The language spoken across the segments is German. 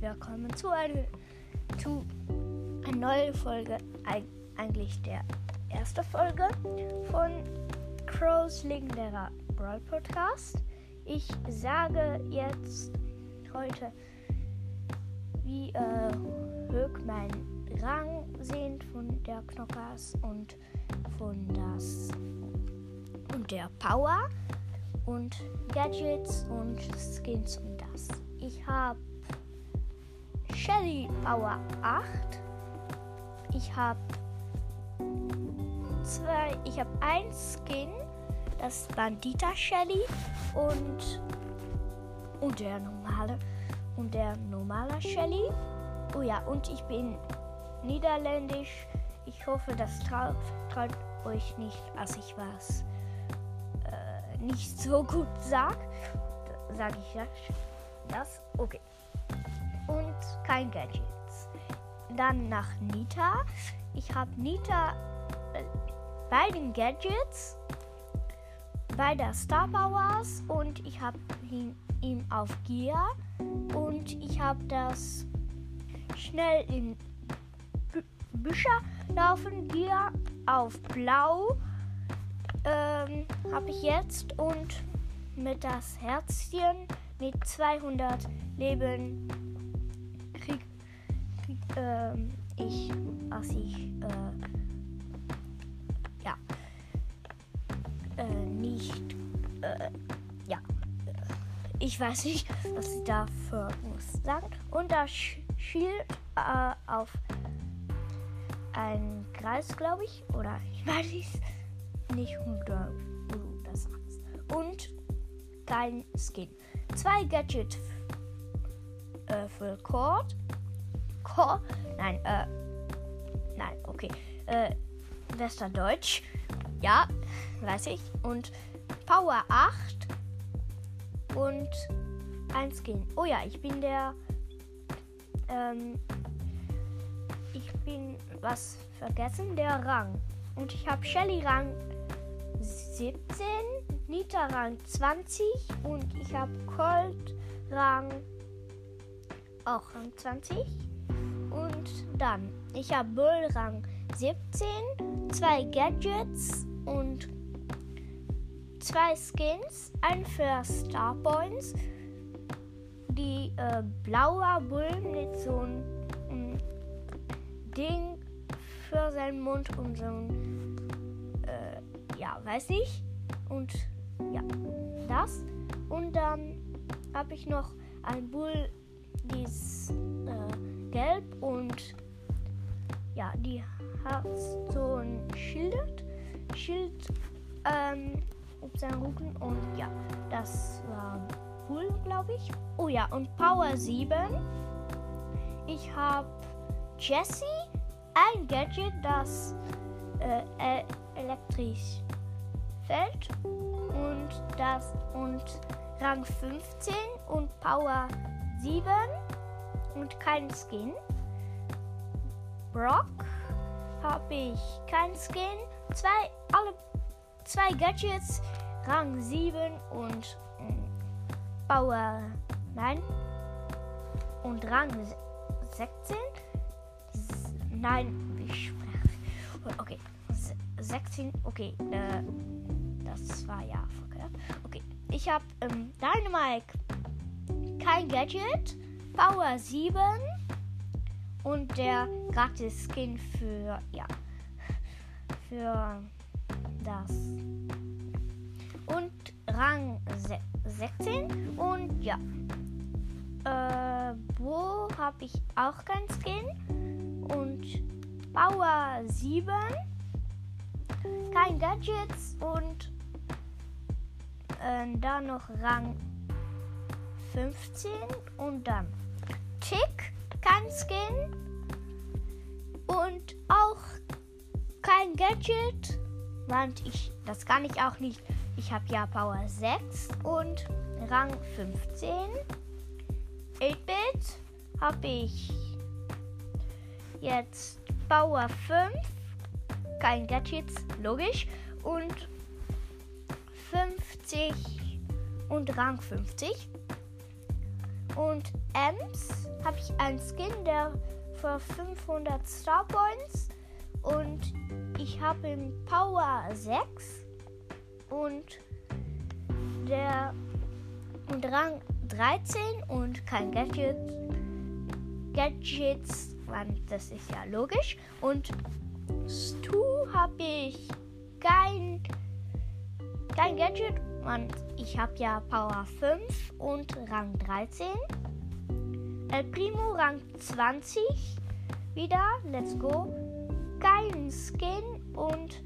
willkommen zu einer, zu einer neuen Folge, eigentlich der erste Folge von Crows legendärer Brawl Podcast. Ich sage jetzt heute, wie äh, hoch mein Rang sind von der Knockers und von das und der Power und Gadgets und Skins und das. Ich habe Shelly Power 8. Ich habe zwei, ich habe ein Skin, das Bandita Shelly und und der normale und der normale Shelly. Oh ja, und ich bin niederländisch. Ich hoffe, das traut, traut euch nicht, als ich was äh, nicht so gut sag. Sage ich das? Das? Okay und kein Gadgets. Dann nach Nita. Ich habe Nita äh, bei den Gadgets, bei der Star Powers und ich habe ihn, ihn auf Gear und ich habe das schnell in Büscher laufen Gear auf Blau ähm, habe ich jetzt und mit das Herzchen mit 200 Leben ähm, ich, als ich, äh, ja, äh, nicht, äh, ja, ich weiß nicht, was ich dafür muss sagen. Und das Schild äh, auf ein Kreis, glaube ich, oder ich weiß nicht, wo du das sagst. Und kein Skin. Zwei Gadgets äh, für Cord Chor. Nein, äh. Nein, okay. Äh, Westerdeutsch. Ja, weiß ich. Und Power 8. Und ein Skin. Oh ja, ich bin der. Ähm. Ich bin was vergessen. Der Rang. Und ich habe Shelly Rang 17, Nita Rang 20 und ich habe Colt Rang auch Rang 20. Und dann, ich habe Bull Rang 17, zwei Gadgets und zwei Skins. Ein für Star Points. Die äh, blaue Bull mit so einem Ding für seinen Mund und so ein, äh, ja, weiß ich. Und ja, das. Und dann habe ich noch ein Bull, dieses gelb und ja, die hat so ein Schild, Schild ähm, auf seinem Rücken und ja, das war cool, glaube ich. Oh ja, und Power 7. Ich habe Jessie, ein Gadget, das äh, elektrisch fällt und das und Rang 15 und Power 7 und kein Skin. Brock habe ich kein Skin. Zwei, alle zwei Gadgets, Rang 7 und äh, Power 9 und Rang 16. Nein, ich spreche. Okay, 16. Okay, äh, das war ja verkehrt. Okay, ich habe ähm, Dynamite kein Gadget. Power 7 und der gratis Skin für ja für das. Und Rang 16 und ja äh, wo habe ich auch kein Skin? Und Power 7 kein Gadgets. Und äh, dann noch Rang 15 und dann Tick, kein Skin und auch kein Gadget. Want ich, das kann ich auch nicht. Ich habe ja Power 6 und Rang 15. 8-Bit habe ich jetzt Power 5. Kein Gadgets, logisch. Und 50 und Rang 50. und Ems habe ich einen Skin, der für 500 Star Points und ich habe ihn Power 6 und der und Rang 13 und kein Gadget. Gadgets, das ist ja logisch. Und Stu habe ich kein, kein Gadget. Und ich habe ja Power 5 und Rang 13. El Primo Rang 20. Wieder, let's go. Kein Skin und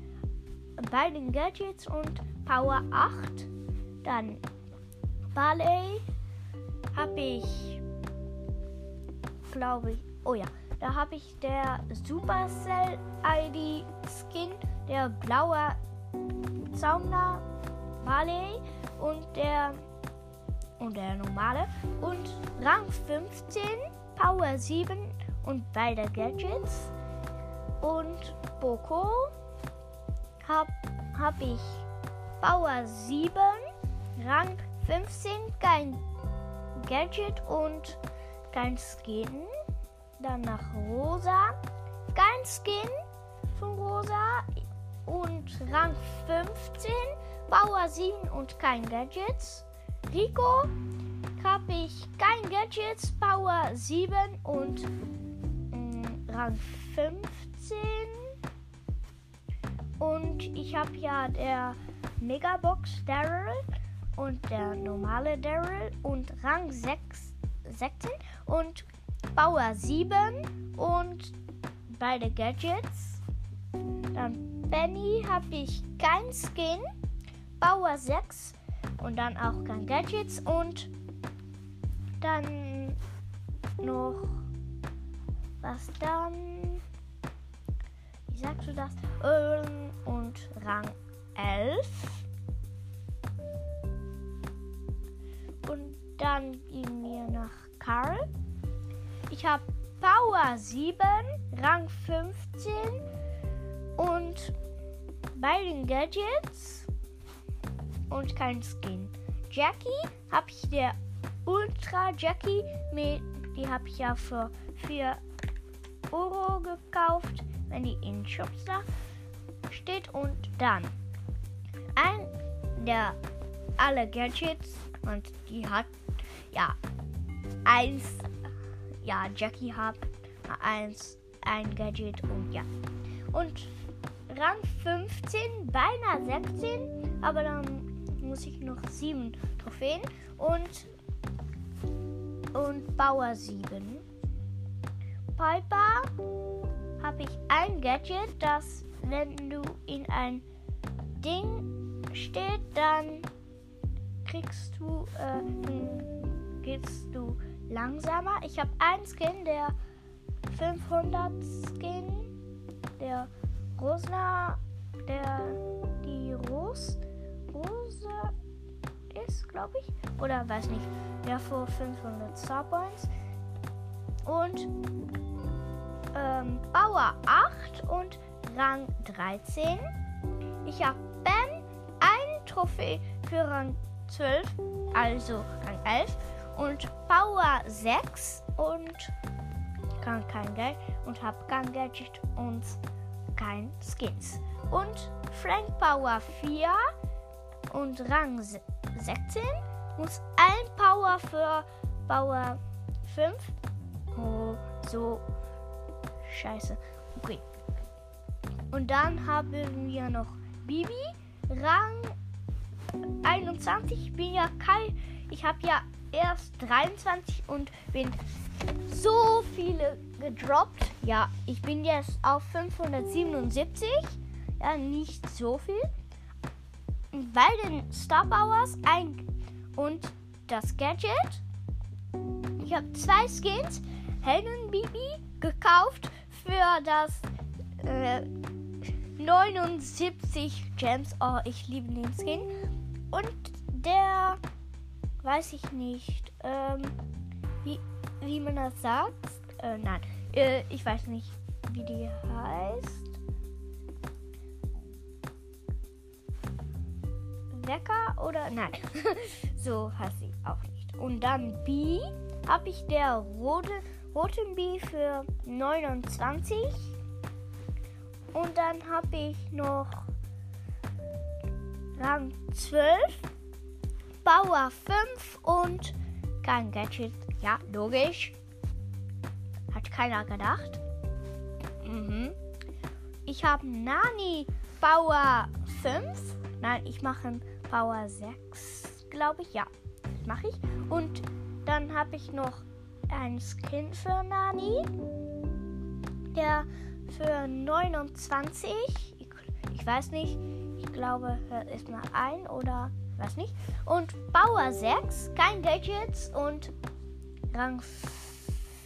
bei den Gadgets und Power 8. Dann Barley habe ich, glaube ich, oh ja, da habe ich der Supercell ID Skin, der blaue Zauner Barley und der und der normale und Rang 15, Power 7 und beide Gadgets und Boko habe hab ich Power 7, Rang 15, kein Gadget und kein Skin. Dann nach Rosa, kein Skin von Rosa und Rang 15, Power 7 und kein Gadgets. Rico habe ich kein Gadgets, Power 7 und mm, Rang 15. Und ich habe ja der Megabox Daryl und der normale Daryl und Rang 6, 16 und Power 7 und beide Gadgets. Dann Benny habe ich kein Skin, Power 6 und dann auch kein Gadgets und dann noch was dann wie sagst du das und Rang 11 Und dann gehen wir nach Karl. Ich habe Power 7, Rang 15 und bei den Gadgets und kein Skin. Jackie habe ich der Ultra Jackie mit, die habe ich ja für 4 Euro gekauft, wenn die in Shops da steht. Und dann ein der alle Gadgets und die hat ja eins, ja, Jackie hat eins, ein Gadget und ja. Und Rang 15, beinahe 16, aber dann muss ich noch 7 Trophäen und und Bauer 7. Piper habe ich ein Gadget, das wenn du in ein Ding steht, dann kriegst du, äh, gehst du langsamer. Ich habe einen Skin, der 500 Skin, der Rosna, der die Ros, Rose ist, glaube ich, oder weiß nicht, der vor 500 Starpoints und ähm, Bauer 8 und Rang 13. Ich habe Ben ein Trophäe für Rang 12, also Rang 11 und Power 6 und kann kein Geld und habe kein Gadget und kein Skins. Und Frank Power 4 und Rang 16 muss ein Power für Power 5. Oh, so scheiße. Okay. Und dann haben wir noch Bibi, Rang 21. Ich bin ja kein. Ich habe ja erst 23 und bin so viele gedroppt. Ja, ich bin jetzt auf 577. Ja, nicht so viel. Bei den Star Powers ein und das Gadget. Ich habe zwei Skins, Helden Bibi, gekauft für das äh, 79 Gems. Oh, ich liebe den Skin. Und der, weiß ich nicht, ähm, wie, wie man das sagt. Äh, nein, äh, ich weiß nicht, wie die heißt. Wecker oder nein, so heißt sie auch nicht. Und dann B habe ich der rote, roten Bee für 29. Und dann habe ich noch Rang 12, Bauer 5 und kein Gadget. Ja, logisch. Hat keiner gedacht. Mhm. Ich habe Nani Bauer 5. Nein, ich mache Bauer 6, glaube ich. Ja, mache ich. Und dann habe ich noch ein Skin für Nani. Der für 29. Ich, ich weiß nicht. Ich glaube, ist mal ein oder weiß nicht. Und Bauer 6, kein Gadgets und Rang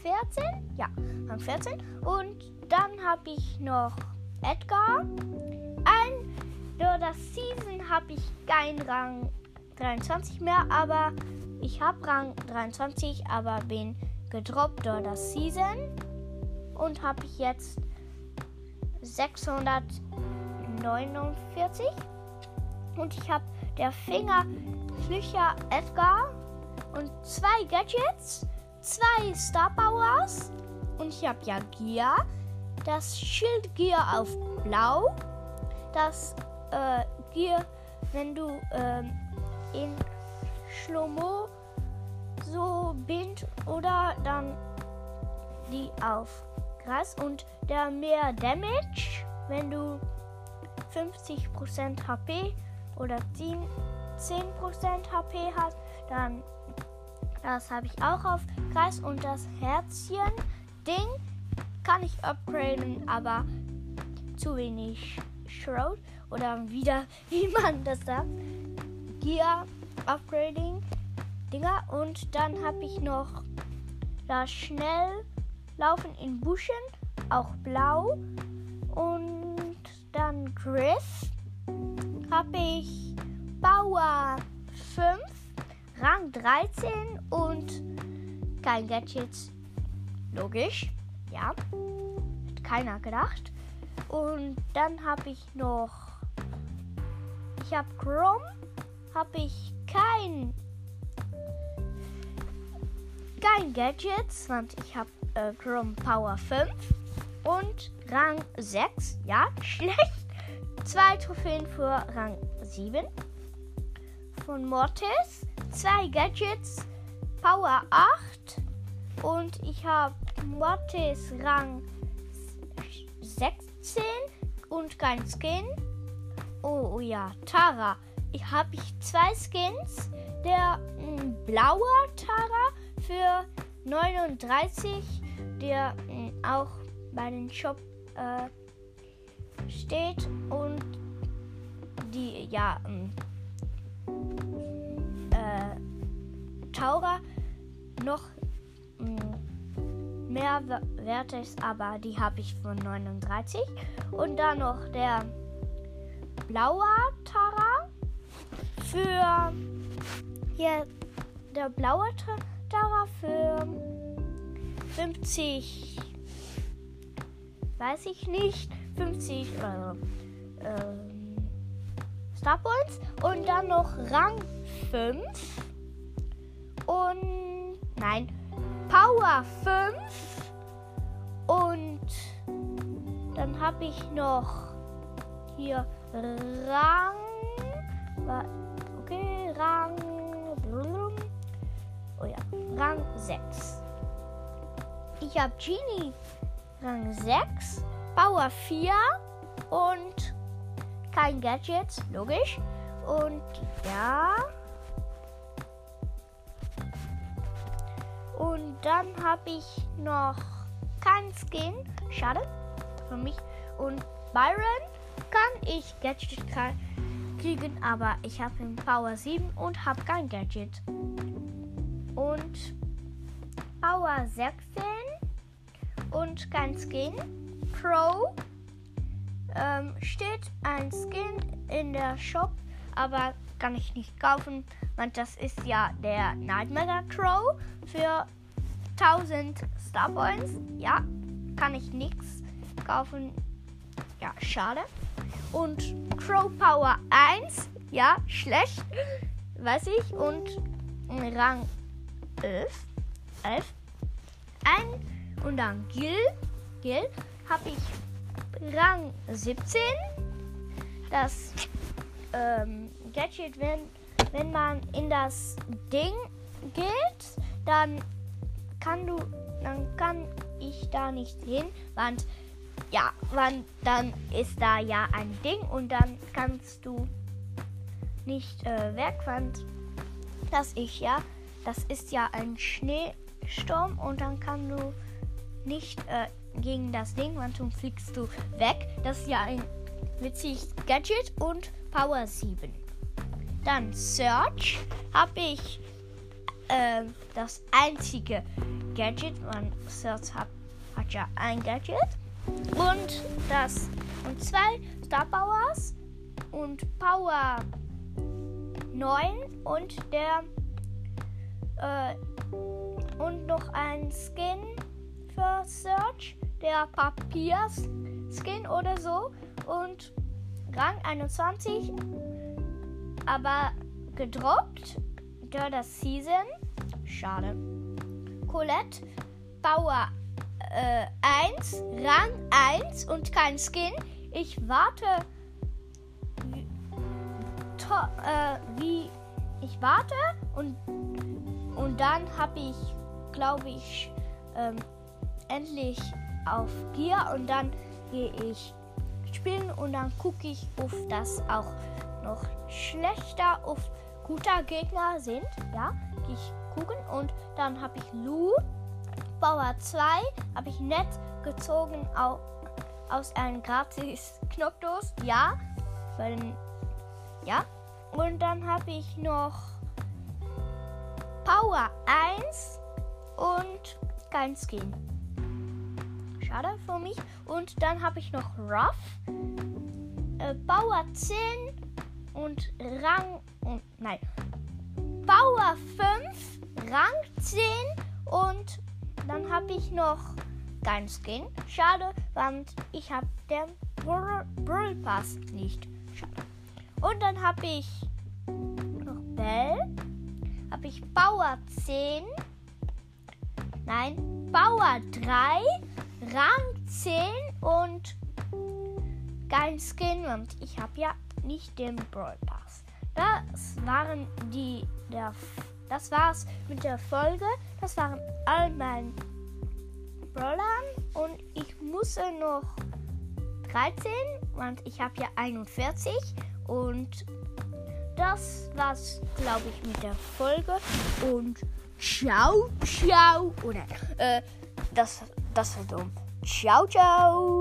14. Ja, Rang 14. Und dann habe ich noch Edgar. Ein für das Season habe ich keinen Rang 23 mehr, aber ich habe Rang 23, aber bin gedroppt durch das Season und habe ich jetzt 649 und ich habe der Finger Flücher Edgar und zwei Gadgets, zwei Star Powers. Und ich habe ja Gear, das Schild Gear auf Blau, das äh, Gear, wenn du ähm, in Schlomo so bind oder dann die auf Gras und der mehr Damage, wenn du 50% HP oder 10, 10% HP hast, dann das habe ich auch auf Kreis und das Herzchen Ding kann ich upgraden, aber zu wenig Shroud oder wieder, wie man das sagt, Gear Upgrading Dinger. Und dann habe ich noch das schnell laufen in Buschen, auch blau. Und dann Griff habe ich Bauer 5, Rang 13 und kein Gadget. Logisch, ja. Hat keiner gedacht. Und dann habe ich noch. Ich habe Chrome. Habe ich kein. Kein Gadgets. Und ich habe äh, Chrome Power 5. Und Rang 6. Ja, schlecht. Zwei Trophäen für Rang 7. Von Mortis. Zwei Gadgets. Power 8. Und ich habe Mortis Rang 6 10 und kein Skin. Oh, oh ja, Tara. Ich habe ich zwei Skins. Der hm, blaue Tara für 39, der mh, hm, auch bei den Shop äh, steht und die ja mh, hm, äh, Taura noch mehr wert ist, aber die habe ich von 39. Und dann noch der blaue Tara. Für hier der blaue Tara für 50 weiß ich nicht. 50 äh, äh, Star Points. Und dann noch Rang 5 und nein Power 5 und dann habe ich noch hier Rang. Okay, Rang. Oh ja, Rang 6. Ich habe Genie Rang 6, Power 4 und kein Gadget, logisch. Und ja. Und dann habe ich noch kein Skin. Schade für mich. Und Byron kann ich Gadget kriegen, aber ich habe ihn Power 7 und habe kein Gadget. Und Power 16 und kein Skin. Crow ähm, steht ein Skin in der Shop, aber kann ich nicht kaufen. weil das ist ja der Nightmare Crow für 1000 Star Points. Ja, kann ich nichts kaufen. Ja, schade. Und Crow Power 1. Ja, schlecht. Weiß ich. Und Rang 11. 11. Ein und dann Gil. Gil habe ich Rang 17. Das ähm, Gadget, wenn, wenn man in das Ding geht, dann kann du, dann kann ich da nicht hin, weil ja, weil dann ist da ja ein Ding und dann kannst du nicht äh, weg, weil das ich ja, das ist ja ein Schneesturm und dann kann du nicht äh, gegen das Ding, weil dann fliegst du weg. Das ist ja ein witziges Gadget und Power 7. Dann Search habe ich äh, das einzige Gadget. Man Search hat, hat ja ein Gadget. Und das und zwei Star Powers und Power 9 und der äh, und noch ein Skin für Search, der Papier-Skin oder so und Rang 21, aber gedroppt durch das Season. Schade. Colette, Power äh, 1, Rang 1 und kein Skin. Ich warte, to, äh, wie ich warte und, und dann habe ich, glaube ich, ähm, endlich auf Gear und dann gehe ich spielen und dann gucke ich, ob das auch noch schlechter auf guter Gegner sind. Ja, ich gucken und dann habe ich Lu Power 2 habe ich nett gezogen au aus einem gratis Knopfdos. Ja, weil ja und dann habe ich noch Power 1 und kein Skin. Schade für mich. Und dann habe ich noch Rough. Äh, Power 10 und Rang. Und, nein. Power 5, Rang 10 und dann habe ich noch kein Skin. Schade, weil ich habe den Brawl Pass nicht. Schade. Und dann habe ich noch Bell. Habe ich Power 10. Nein, Power 3. Rang 10 und kein Skin und ich habe ja nicht den Brawl Pass. Das waren die der das war's mit der Folge. Das waren all meine Brawlern und ich muss noch 13 und ich habe ja 41 und das war's glaube ich mit der Folge und ciao ciao oder äh, das das war dumm. Ciao, ciao.